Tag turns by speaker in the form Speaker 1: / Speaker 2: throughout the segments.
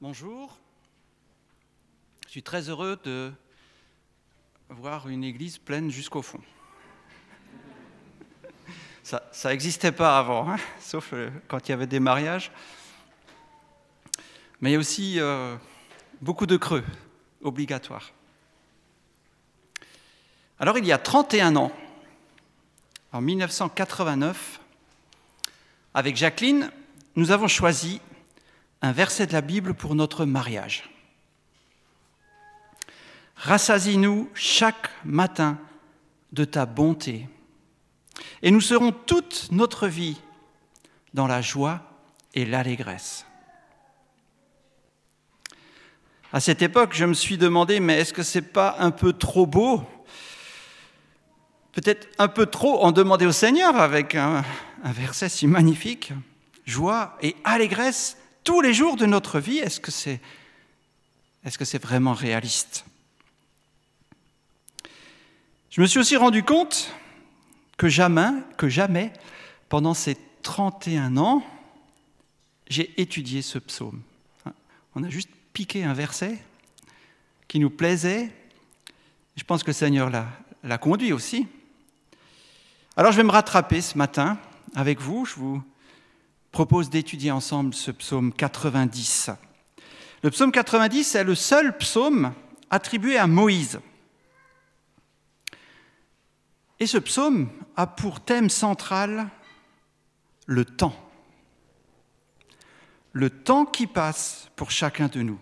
Speaker 1: Bonjour. Je suis très heureux de voir une église pleine jusqu'au fond. Ça n'existait pas avant, hein, sauf euh, quand il y avait des mariages. Mais il y a aussi euh, beaucoup de creux obligatoires. Alors il y a 31 ans, en 1989, avec Jacqueline, nous avons choisi un verset de la Bible pour notre mariage. Rassasie-nous chaque matin de ta bonté, et nous serons toute notre vie dans la joie et l'allégresse. À cette époque, je me suis demandé, mais est-ce que ce n'est pas un peu trop beau? Peut-être un peu trop en demander au Seigneur avec un verset si magnifique Joie et allégresse tous les jours de notre vie, est-ce que c'est est -ce vraiment réaliste? Je me suis aussi rendu compte que jamais, que jamais pendant ces 31 ans, j'ai étudié ce psaume. On a juste piqué un verset qui nous plaisait. Je pense que le Seigneur l'a conduit aussi. Alors je vais me rattraper ce matin avec vous. Je vous propose d'étudier ensemble ce psaume 90. Le psaume 90 est le seul psaume attribué à Moïse. Et ce psaume a pour thème central le temps. Le temps qui passe pour chacun de nous.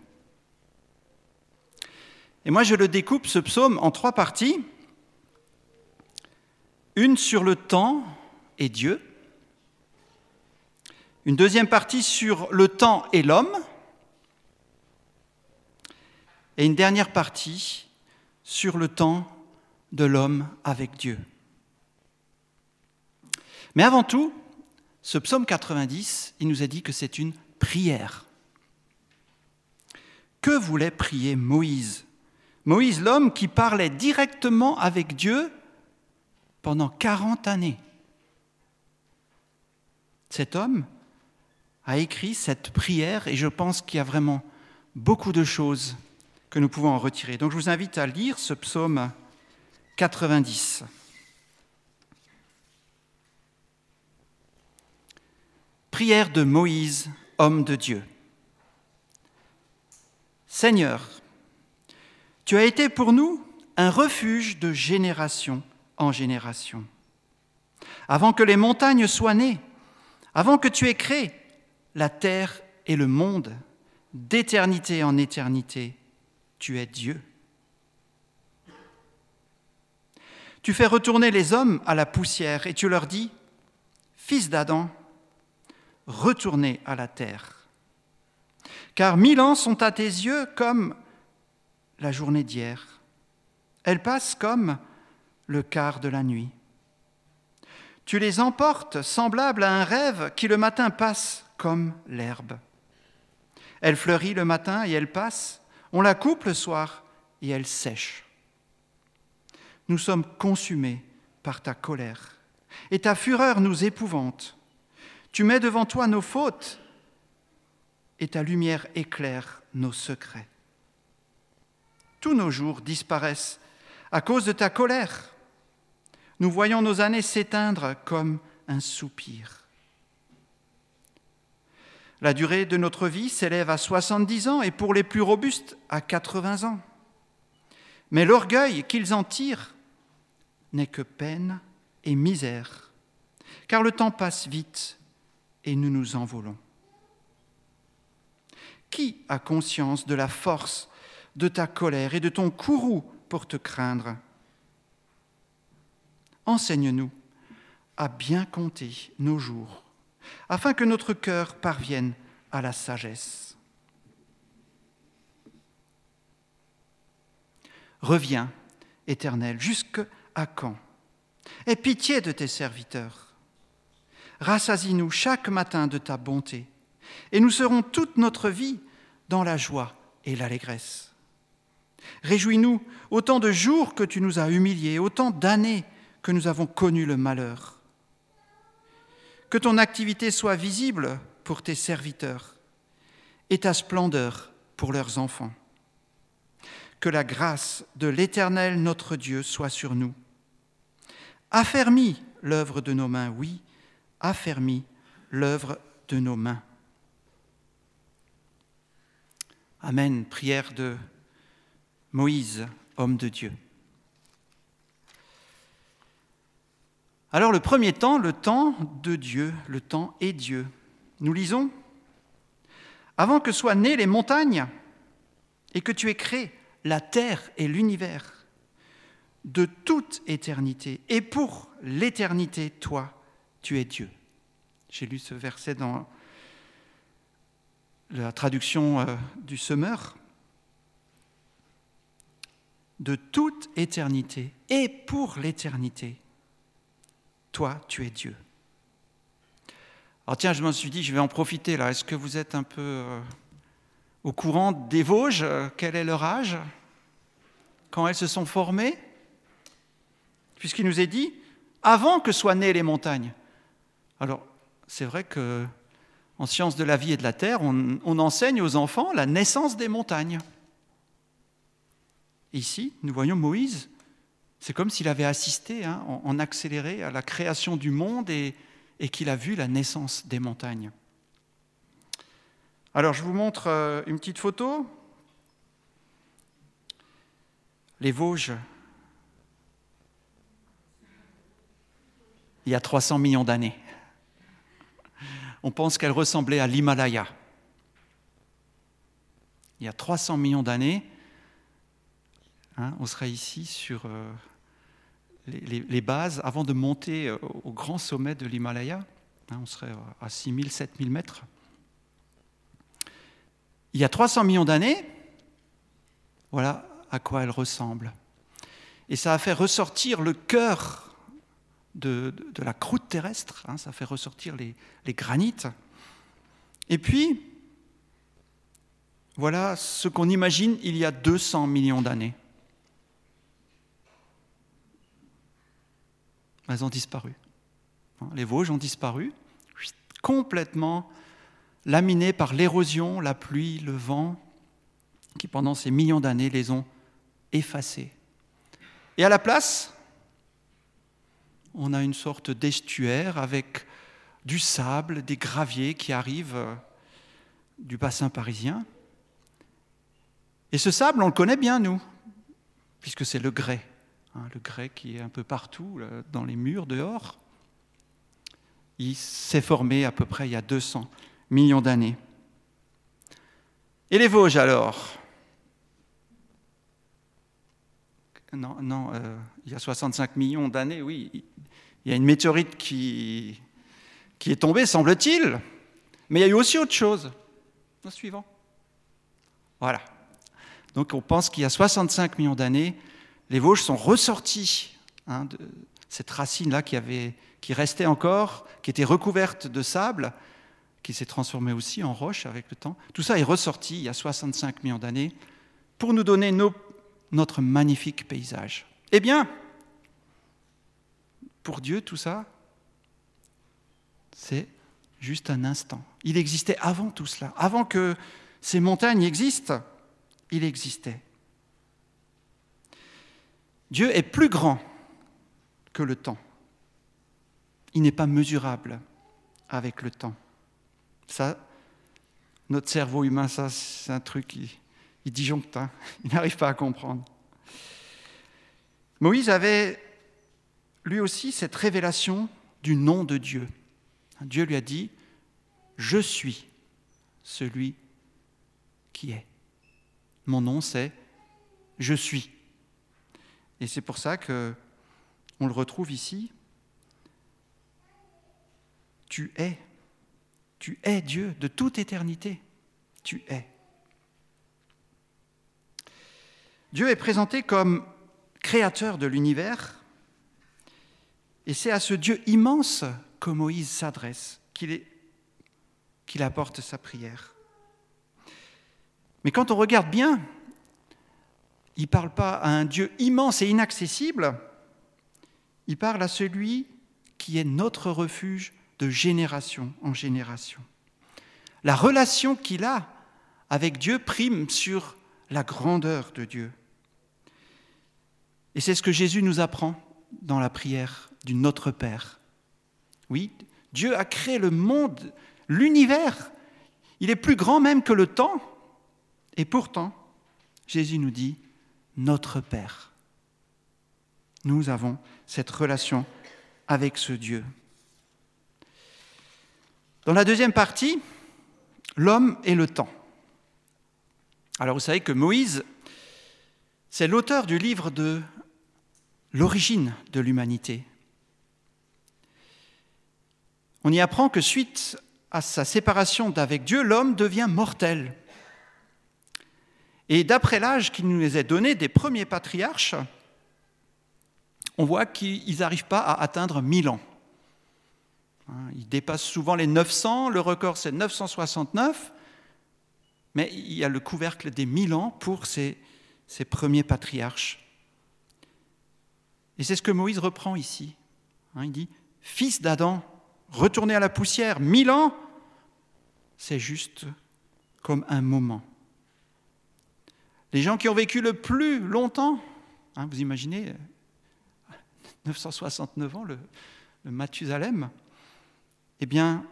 Speaker 1: Et moi, je le découpe, ce psaume, en trois parties. Une sur le temps et Dieu, une deuxième partie sur le temps et l'homme, et une dernière partie sur le temps de l'homme avec Dieu. Mais avant tout, ce psaume 90, il nous a dit que c'est une prière. Que voulait prier Moïse? Moïse, l'homme qui parlait directement avec Dieu pendant 40 années. Cet homme, a écrit cette prière et je pense qu'il y a vraiment beaucoup de choses que nous pouvons en retirer. Donc je vous invite à lire ce psaume 90. Prière de Moïse, homme de Dieu. Seigneur, tu as été pour nous un refuge de génération en génération. Avant que les montagnes soient nées, avant que tu aies créé la terre et le monde, d'éternité en éternité, tu es Dieu. Tu fais retourner les hommes à la poussière et tu leur dis, Fils d'Adam, retournez à la terre. Car mille ans sont à tes yeux comme la journée d'hier. Elles passent comme le quart de la nuit. Tu les emportes semblables à un rêve qui le matin passe comme l'herbe. Elle fleurit le matin et elle passe, on la coupe le soir et elle sèche. Nous sommes consumés par ta colère, et ta fureur nous épouvante. Tu mets devant toi nos fautes, et ta lumière éclaire nos secrets. Tous nos jours disparaissent à cause de ta colère. Nous voyons nos années s'éteindre comme un soupir. La durée de notre vie s'élève à 70 ans et pour les plus robustes à 80 ans. Mais l'orgueil qu'ils en tirent n'est que peine et misère, car le temps passe vite et nous nous envolons. Qui a conscience de la force de ta colère et de ton courroux pour te craindre? Enseigne-nous à bien compter nos jours afin que notre cœur parvienne à la sagesse. Reviens, Éternel, jusqu'à quand Aie pitié de tes serviteurs. Rassasie-nous chaque matin de ta bonté, et nous serons toute notre vie dans la joie et l'allégresse. Réjouis-nous autant de jours que tu nous as humiliés, autant d'années que nous avons connu le malheur que ton activité soit visible pour tes serviteurs et ta splendeur pour leurs enfants. Que la grâce de l'Éternel notre Dieu soit sur nous. Affermis l'œuvre de nos mains, oui, affermis l'œuvre de nos mains. Amen. Prière de Moïse, homme de Dieu. Alors le premier temps, le temps de Dieu, le temps est Dieu. Nous lisons, Avant que soient nées les montagnes et que tu aies créé la terre et l'univers, de toute éternité, et pour l'éternité, toi, tu es Dieu. J'ai lu ce verset dans la traduction euh, du Semeur, de toute éternité et pour l'éternité, toi, tu es Dieu. Alors tiens, je me suis dit, je vais en profiter là. Est-ce que vous êtes un peu euh, au courant des Vosges? Quel est leur âge? Quand elles se sont formées? Puisqu'il nous est dit, avant que soient nées les montagnes. Alors, c'est vrai que en sciences de la vie et de la terre, on, enseigne aux enfants la naissance des montagnes. Ici, nous voyons Moïse, c'est comme s'il avait assisté hein, en, accéléré à la création du monde et, qu'il a vu la naissance des montagnes. Alors, je vous montre euh, une petite photo. Les Vosges, il y a 300 millions d'années on pense qu'elle ressemblait à l'Himalaya. Il y a 300 millions d'années, hein, on serait ici sur euh, les, bases, avant de monter euh, au grand sommet de l'Himalaya, hein, on serait à 6000, 7000 mètres. Il y a 300 millions d'années, voilà à quoi elle ressemble. Et ça a fait ressortir le cœur de, la croûte terrestre, hein, ça fait ressortir les, granites. Et puis, voilà ce qu'on imagine il y a 200 millions d'années. Elles ont disparu. Hein, les Vosges ont disparu, complètement laminées par l'érosion, la pluie, le vent, qui pendant ces millions d'années les ont effacées. Et à la place, on a une sorte d'estuaire avec du sable, des graviers qui arrivent euh, du bassin parisien. Et ce sable, on le connaît bien, nous, puisque c'est le grès. Hein, le grès qui est un peu partout, dans les murs dehors. Il s'est formé à peu près il y a 200 millions d'années. Et les Vosges alors? Non, non euh, il y a 65 millions d'années, oui, il y a une météorite qui, est tombée, semble-t-il, mais il y a eu aussi autre chose. Voilà. Donc on pense qu'il y a 65 millions d'années, les Vosges sont ressortis hein, de cette racine-là qui, qui restait encore, qui était recouverte de sable, qui s'est transformée aussi en roche avec le temps. Tout ça est ressorti il y a 65 millions d'années pour nous donner notre magnifique paysage. Eh bien, pour Dieu, tout ça, c'est juste un instant. Il existait avant tout cela. Avant que ces montagnes existent, il existait. Dieu est plus grand que le temps. Il n'est pas mesurable avec le temps. Ça, notre cerveau humain, ça, c'est un truc qui il disjoncte, hein. il n'arrive pas à comprendre. Moïse avait lui aussi cette révélation du nom de Dieu. Dieu lui a dit, je suis celui qui est. Mon nom c'est je suis. Et c'est pour ça que on le retrouve ici. Tu es. Tu es Dieu de toute éternité. Tu es. Dieu est présenté comme créateur de l'univers et c'est à ce Dieu immense que Moïse s'adresse, qu'il apporte sa prière. Mais quand on regarde bien, il ne parle pas à un Dieu immense et inaccessible, il parle à celui qui est notre refuge de génération en génération. La relation qu'il a avec Dieu prime sur la grandeur de Dieu. Et c'est ce que Jésus nous apprend dans la prière du Notre Père. Oui, Dieu a créé le monde, l'univers. Il est plus grand même que le temps. Et pourtant, Jésus nous dit, Notre Père. Nous avons cette relation avec ce Dieu. Dans la deuxième partie, l'homme et le temps. Alors vous savez que Moïse, c'est l'auteur du livre de l'origine de l'humanité. On y apprend que suite à sa séparation d'avec Dieu, l'homme devient mortel. Et d'après l'âge qui nous est donné des premiers patriarches, on voit qu'ils n'arrivent pas à atteindre 1000 ans. Hein, ils dépassent souvent les 900, le record c'est 969, mais il y a le couvercle des 1000 ans pour ces, ces premiers patriarches. Et c'est ce que Moïse reprend ici. Hein, il dit, Fils d'Adam, retournez à la poussière, 1000 ans, c'est juste comme un moment. Les gens qui ont vécu le plus longtemps, hein, vous imaginez, 969 ans, le, le Mathusalem, eh bien,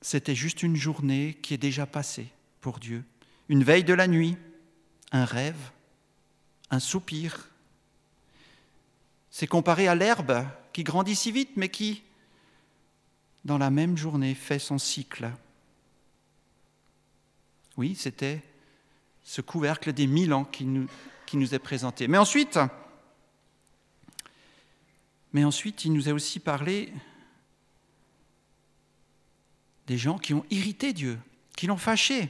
Speaker 1: c'était juste une journée qui est déjà passée pour Dieu, une veille de la nuit, un rêve, un soupir. C'est comparé à l'herbe qui grandit si vite, mais qui, dans la même journée, fait son cycle. Oui, c'était ce couvercle des mille ans qui nous, est présenté. Mais ensuite, mais ensuite, il nous a aussi parlé des gens qui ont irrité Dieu, qui l'ont fâché.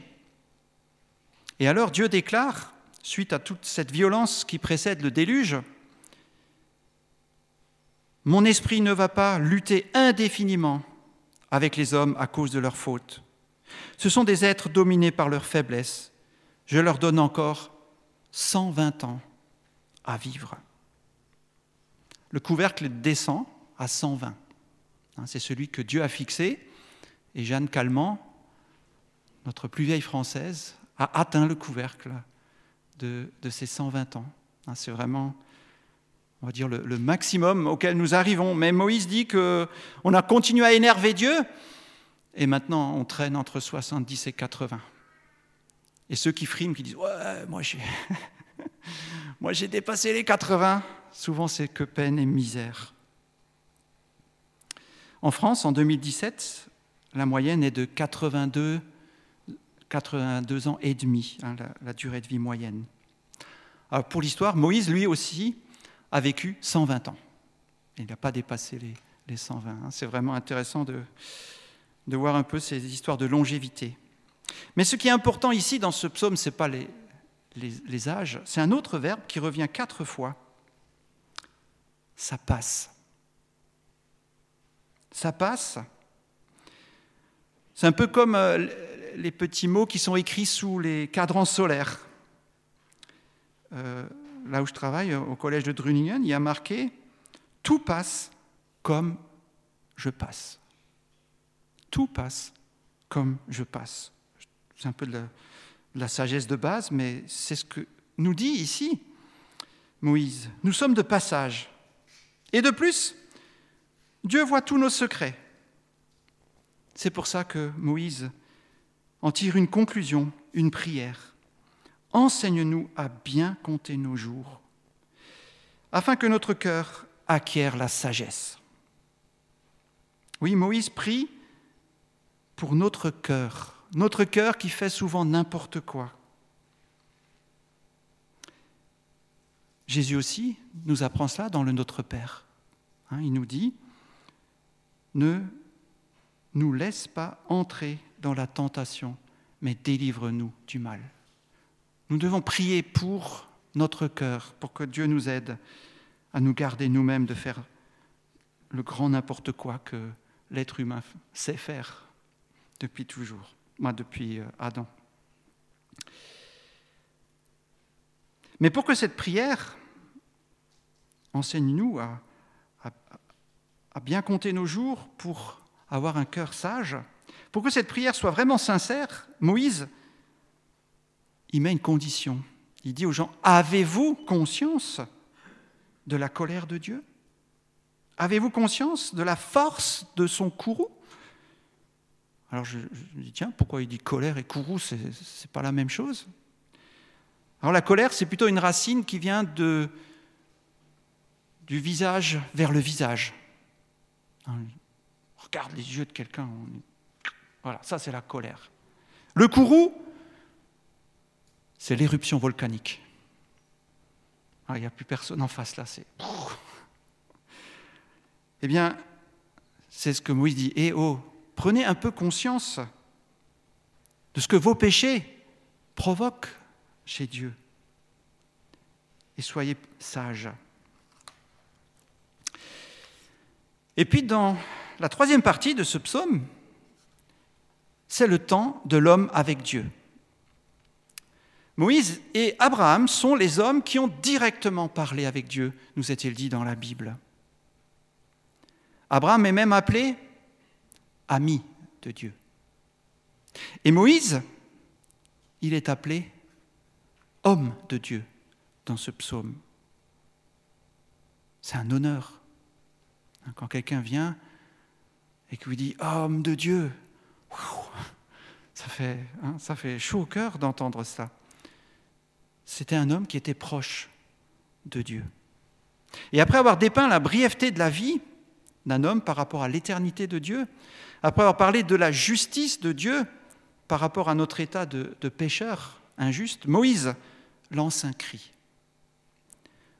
Speaker 1: Et alors Dieu déclare, suite à toute cette violence qui précède le déluge, Mon esprit ne va pas lutter indéfiniment avec les hommes à cause de leurs fautes. Ce sont des êtres dominés par leur faiblesse. Je leur donne encore 120 ans à vivre. Le couvercle descend à 120. Hein, c'est celui que Dieu a fixé. Et Jeanne Calment, notre plus vieille française, a atteint le couvercle de, de ces 120 ans. Hein, c'est vraiment, on va dire, le, le, maximum auquel nous arrivons. Mais Moïse dit qu'on a continué à énerver Dieu, et maintenant on traîne entre 70 et 80. Et ceux qui friment, qui disent Ouais, moi j'ai, dépassé les 80, souvent c'est que peine et misère. En France, en 2017, la moyenne est de 82, 82 ans et demi, hein, la, durée de vie moyenne. Pour l'histoire, Moïse, lui aussi, a vécu 120 ans. Il n'a pas dépassé les, les 120. Hein. C'est vraiment intéressant de voir un peu ces histoires de longévité. Mais ce qui est important ici dans ce psaume, ce n'est pas les, âges, c'est un autre verbe qui revient quatre fois. Ça passe. Ça passe. C'est un peu comme euh, les petits mots qui sont écrits sous les cadrans solaires. Euh, là où je travaille, au collège de Druningen, il y a marqué Tout passe comme je passe. Tout passe comme je passe. C'est un peu la, de la sagesse de base, mais c'est ce que nous dit ici Moïse. Nous sommes de passage. Et de plus, Dieu voit tous nos secrets. C'est pour ça que Moïse en tire une conclusion, une prière. Enseigne-nous à bien compter nos jours, afin que notre cœur acquiert la sagesse. Oui, Moïse prie pour notre cœur, notre cœur qui fait souvent n'importe quoi. Jésus aussi nous apprend cela dans le Notre Père. Hein, il nous dit, ne nous laisse pas entrer dans la tentation, mais délivre-nous du mal. Nous devons prier pour notre cœur, pour que Dieu nous aide à nous garder nous-mêmes de faire le grand n'importe quoi que l'être humain sait faire depuis toujours, moi depuis euh, Adam. Mais pour que cette prière enseigne-nous à, bien compter nos jours pour avoir un cœur sage, pour que cette prière soit vraiment sincère, Moïse il met une condition. Il dit aux gens, avez-vous conscience de la colère de Dieu? Avez-vous conscience de la force de son courroux? Alors je, me dis, tiens, pourquoi il dit colère et courroux C'est n'est pas la même chose? Alors la colère, c'est plutôt une racine qui vient du visage vers le visage. Hein, regarde les yeux de quelqu'un. Voilà, ça c'est la colère. Le courroux, c'est l'éruption volcanique. Ah, il n'y a plus personne en face là, c'est. Eh bien, c'est ce que Moïse dit. Eh oh, prenez un peu conscience de ce que vos péchés provoquent chez Dieu. Et soyez sages. Et puis dans la troisième partie de ce psaume, c'est le temps de l'homme avec Dieu. Moïse et Abraham sont les hommes qui ont directement parlé avec Dieu, nous est-il dit dans la Bible. Abraham est même appelé ami de Dieu. Et Moïse, il est appelé homme de Dieu dans ce psaume. C'est un honneur. Quand quelqu'un vient et qui lui dit homme de Dieu, ça fait, hein, ça fait chaud au cœur d'entendre ça c'était un homme qui était proche de Dieu. Et après avoir dépeint la brièveté de la vie d'un homme par rapport à l'éternité de Dieu, après avoir parlé de la justice de Dieu par rapport à notre état de, pécheur injuste, Moïse lance un cri.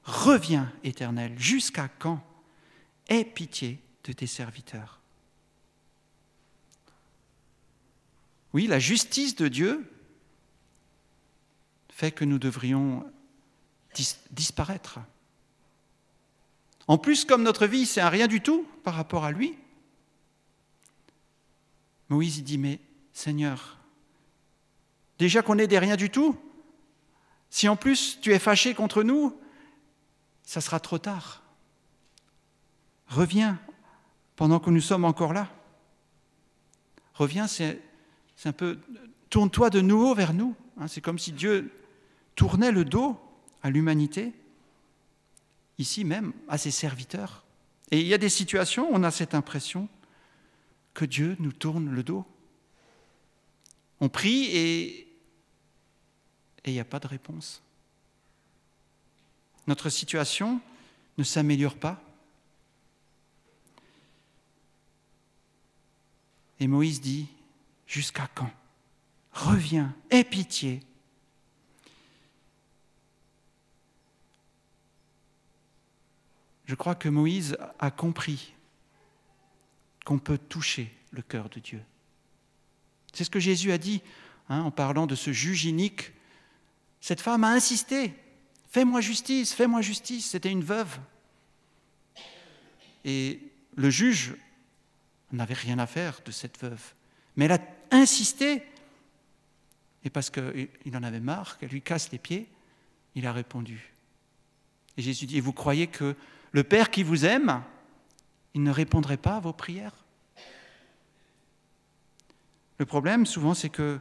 Speaker 1: Reviens, Éternel, jusqu'à quand Aie pitié de tes serviteurs. Oui, la justice de Dieu fait que nous devrions disparaître. En plus, comme notre vie, c'est un rien du tout par rapport à lui, Moïse dit, mais Seigneur, déjà qu'on est des rien du tout, si en plus tu es fâché contre nous, ça sera trop tard. Reviens pendant que nous sommes encore là. Reviens, c'est un peu, tourne-toi de nouveau vers nous. Hein. c'est comme si Dieu tournait le dos à l'humanité, ici même à ses serviteurs. Et il y a des situations où on a cette impression que Dieu nous tourne le dos. On prie et il n'y a pas de réponse. Notre situation ne s'améliore pas. Et Moïse dit, jusqu'à quand? Reviens, aie pitié, je crois que Moïse a compris qu'on peut toucher le cœur de Dieu. C'est ce que Jésus a dit hein, en parlant de ce juge inique. Cette femme a insisté, fais-moi justice, fais-moi justice. C'était une veuve. Et le juge n'avait rien à faire de cette veuve. Mais elle a insisté. Et parce qu'il en avait marre qu'elle lui casse les pieds, il a répondu. Et Jésus dit, et vous croyez que le Père qui vous aime, il ne répondrait pas à vos prières. Le problème, souvent, c'est que,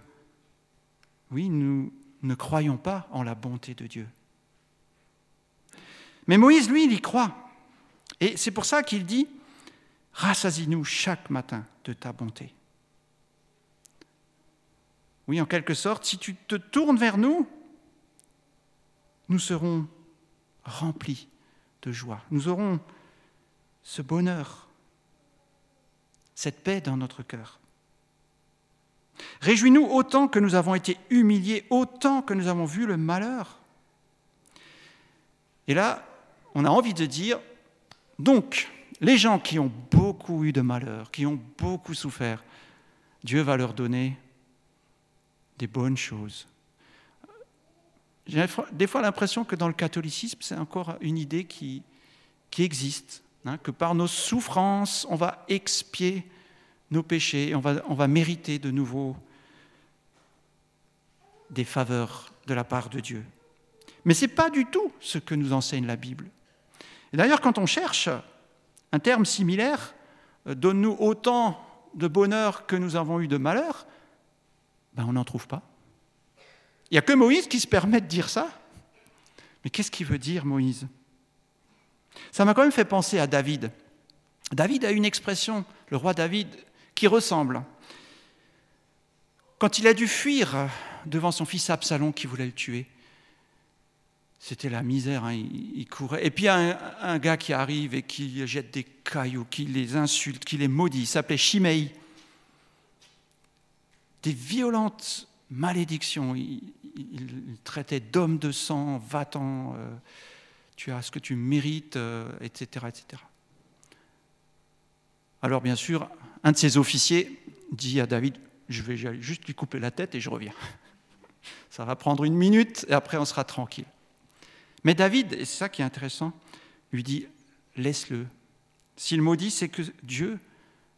Speaker 1: oui, nous ne croyons pas en la bonté de Dieu. Mais Moïse, lui, il y croit. Et c'est pour ça qu'il dit, rassasie-nous chaque matin de ta bonté. Oui, en quelque sorte, si tu te tournes vers nous, nous serons remplis de joie. Nous aurons ce bonheur, cette paix dans notre cœur. Réjouis-nous autant que nous avons été humiliés, autant que nous avons vu le malheur. Et là, on a envie de dire, donc, les gens qui ont beaucoup eu de malheur, qui ont beaucoup souffert, Dieu va leur donner des bonnes choses. J'ai des fois l'impression que dans le catholicisme, c'est encore une idée qui, existe, hein, que par nos souffrances, on va expier nos péchés, on va, mériter de nouveau des faveurs de la part de Dieu. Mais ce n'est pas du tout ce que nous enseigne la Bible. Et d'ailleurs, quand on cherche un terme similaire, euh, donne-nous autant de bonheur que nous avons eu de malheur, ben on n'en trouve pas. Il n'y a que Moïse qui se permet de dire ça. Mais qu'est-ce qu'il veut dire, Moïse? Ça m'a quand même fait penser à David. David a une expression, le roi David, qui ressemble. Quand il a dû fuir devant son fils Absalom qui voulait le tuer, c'était la misère, hein, il, courait. Et puis il y a un, gars qui arrive et qui jette des cailloux, qui les insulte, qui les maudit. Il s'appelait Shimei. Des violentes malédictions. Il, traitait d'homme de sang, va-t'en, euh, tu as ce que tu mérites, etc., euh, etc. Alors bien sûr, un de ses officiers dit à David, je vais juste lui couper la tête et je reviens. Ça va prendre une minute et après on sera tranquille. Mais David, et c'est ça qui est intéressant, lui dit, laisse-le. S'il maudit, c'est que Dieu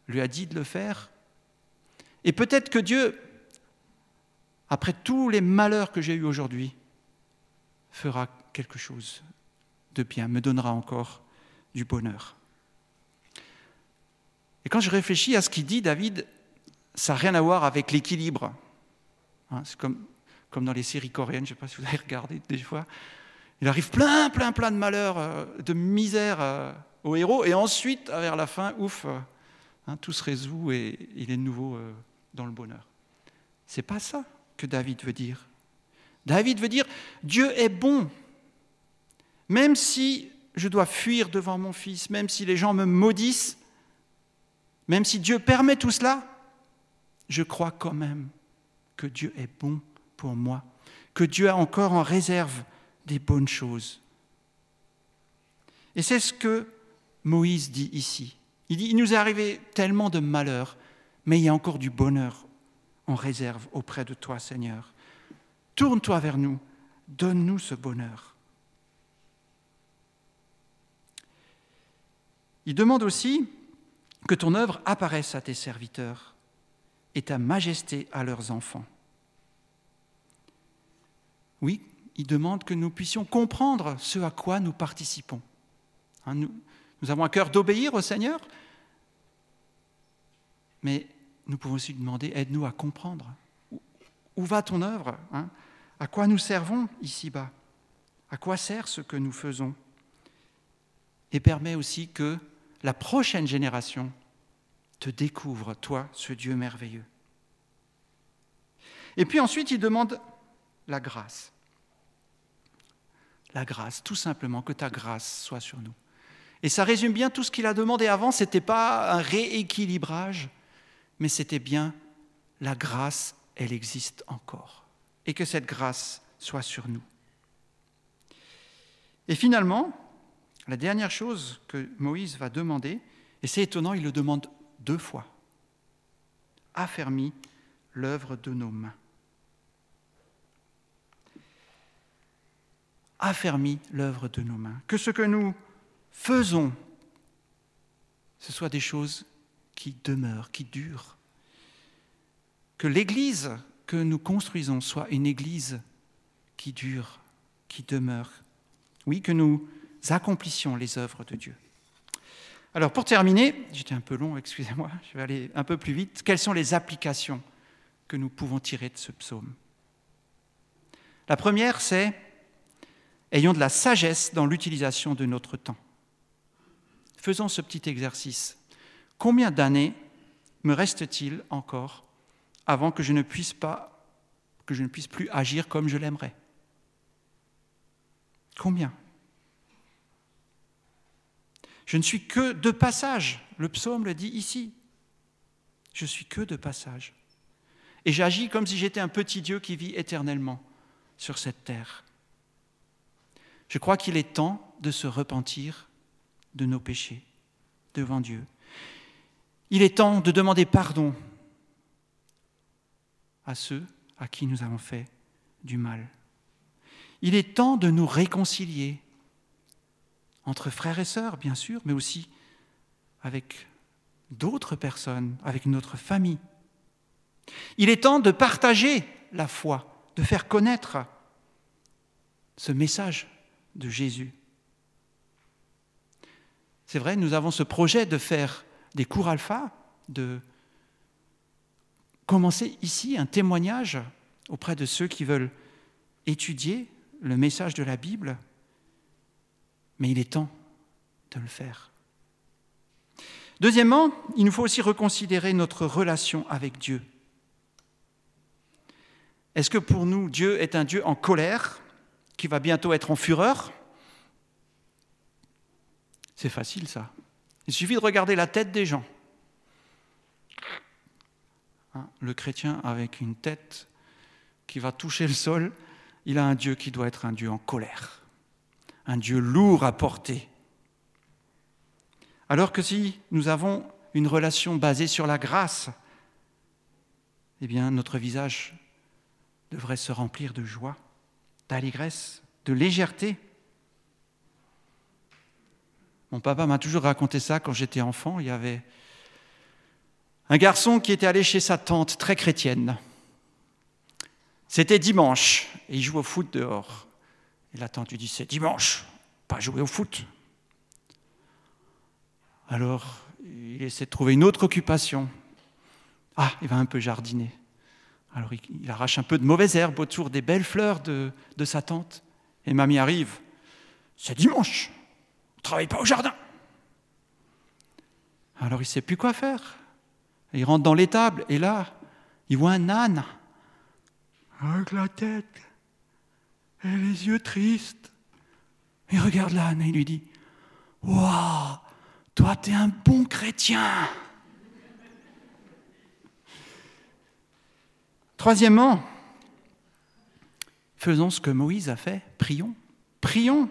Speaker 1: lui a dit de le faire. Et peut-être que Dieu, après tous les malheurs que j'ai eus aujourd'hui, fera quelque chose de bien, me donnera encore du bonheur. Et quand je réfléchis à ce qu'il dit, David, ça n'a rien à voir avec l'équilibre. Hein, c'est comme, comme dans les séries coréennes, je ne sais pas si vous avez regardé des fois. Il arrive plein, plein, plein de malheurs, euh, de misère euh, au héros, et ensuite, vers la fin, ouf, euh, hein, tout se résout et il est de nouveau dans le bonheur. C'est pas ça que David veut dire. David veut dire Dieu est bon. Même si je dois fuir devant mon fils, même si les gens me maudissent, même si Dieu permet tout cela, je crois quand même que Dieu est bon pour moi, que Dieu a encore en réserve des bonnes choses. Et c'est ce que Moïse dit ici. Il dit, il nous est arrivé tellement de malheurs, mais il y a encore du bonheur en réserve auprès de toi, Seigneur. Tourne-toi vers nous, donne-nous ce bonheur. Il demande aussi que ton œuvre apparaisse à tes serviteurs et ta majesté à leurs enfants. Oui, il demande que nous puissions comprendre ce à quoi nous participons. Hein, nous, avons un cœur d'obéir au Seigneur, mais nous pouvons aussi demander, aide-nous à comprendre. Où, va ton œuvre hein? À quoi nous servons ici-bas? À quoi sert ce que nous faisons? Et permet aussi que la prochaine génération te découvre, toi, ce Dieu merveilleux. Et puis ensuite, il demande la grâce la grâce, tout simplement, que ta grâce soit sur nous. Et ça résume bien tout ce qu'il a demandé avant, ce n'était pas un rééquilibrage, mais c'était bien la grâce, elle existe encore. Et que cette grâce soit sur nous. Et finalement, la dernière chose que Moïse va demander, et c'est étonnant, il le demande deux fois, affermis l'œuvre de nos mains. affermi l'œuvre de nos mains. Que ce que nous faisons, ce soit des choses qui demeurent, qui durent. Que l'Église que nous construisons soit une Église qui dure, qui demeure. Oui, que nous accomplissions les œuvres de Dieu. Alors pour terminer, j'étais un peu long, excusez-moi, je vais aller un peu plus vite. Quelles sont les applications que nous pouvons tirer de ce psaume? La première, c'est Ayons de la sagesse dans l'utilisation de notre temps. Faisons ce petit exercice. Combien d'années me reste-t-il encore avant que je ne puisse pas, que je ne puisse plus agir comme je l'aimerais? Combien? Je ne suis que de passage. Le psaume le dit ici. Je suis que de passage. Et j'agis comme si j'étais un petit Dieu qui vit éternellement sur cette terre. Je crois qu'il est temps de se repentir de nos péchés devant Dieu. Il est temps de demander pardon à ceux à qui nous avons fait du mal. Il est temps de nous réconcilier entre frères et sœurs, bien sûr, mais aussi avec d'autres personnes, avec notre famille. Il est temps de partager la foi, de faire connaître ce message de Jésus. C'est vrai, nous avons ce projet de faire des cours alpha, de commencer ici un témoignage auprès de ceux qui veulent étudier le message de la Bible, mais il est temps de le faire. Deuxièmement, il nous faut aussi reconsidérer notre relation avec Dieu. Est-ce que pour nous, Dieu est un Dieu en colère, qui va bientôt être en fureur? C'est facile ça. Il suffit de regarder la tête des gens. Hein, le chrétien avec une tête qui va toucher le sol, il a un Dieu qui doit être un Dieu en colère, un Dieu lourd à porter. Alors que si nous avons une relation basée sur la grâce, eh bien notre visage devrait se remplir de joie, d'allégresse, de légèreté. Mon papa m'a toujours raconté ça quand j'étais enfant. Il y avait un garçon qui était allé chez sa tante, très chrétienne. C'était dimanche, et il joue au foot dehors. Et la tante lui dit, c'est dimanche, pas jouer au foot. Alors, il essaie de trouver une autre occupation. Ah, il va un peu jardiner. Alors, il, arrache un peu de mauvaises herbes autour des belles fleurs de, sa tante. Et mamie arrive. C'est dimanche. Ne travaille pas au jardin. Alors, il ne sait plus quoi faire. Il rentre dans l'étable et là, il voit un âne avec la tête et les yeux tristes. Il regarde l'âne et lui dit Waouh, toi, tu es un bon chrétien. Troisièmement, faisons ce que Moïse a fait, prions. Prions.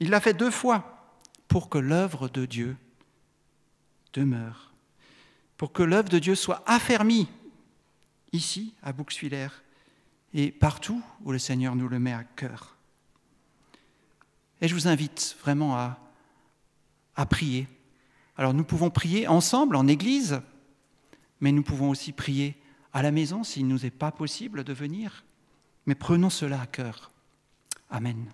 Speaker 1: Il l'a fait deux fois pour que l'œuvre de Dieu demeure, pour que l'œuvre de Dieu soit affermie ici, à Bouxwiller, et partout où le Seigneur nous le met à cœur. Et je vous invite vraiment à, prier alors nous pouvons prier ensemble en Église, mais nous pouvons aussi prier à la maison s'il ne nous est pas possible de venir. Mais prenons cela à cœur. Amen.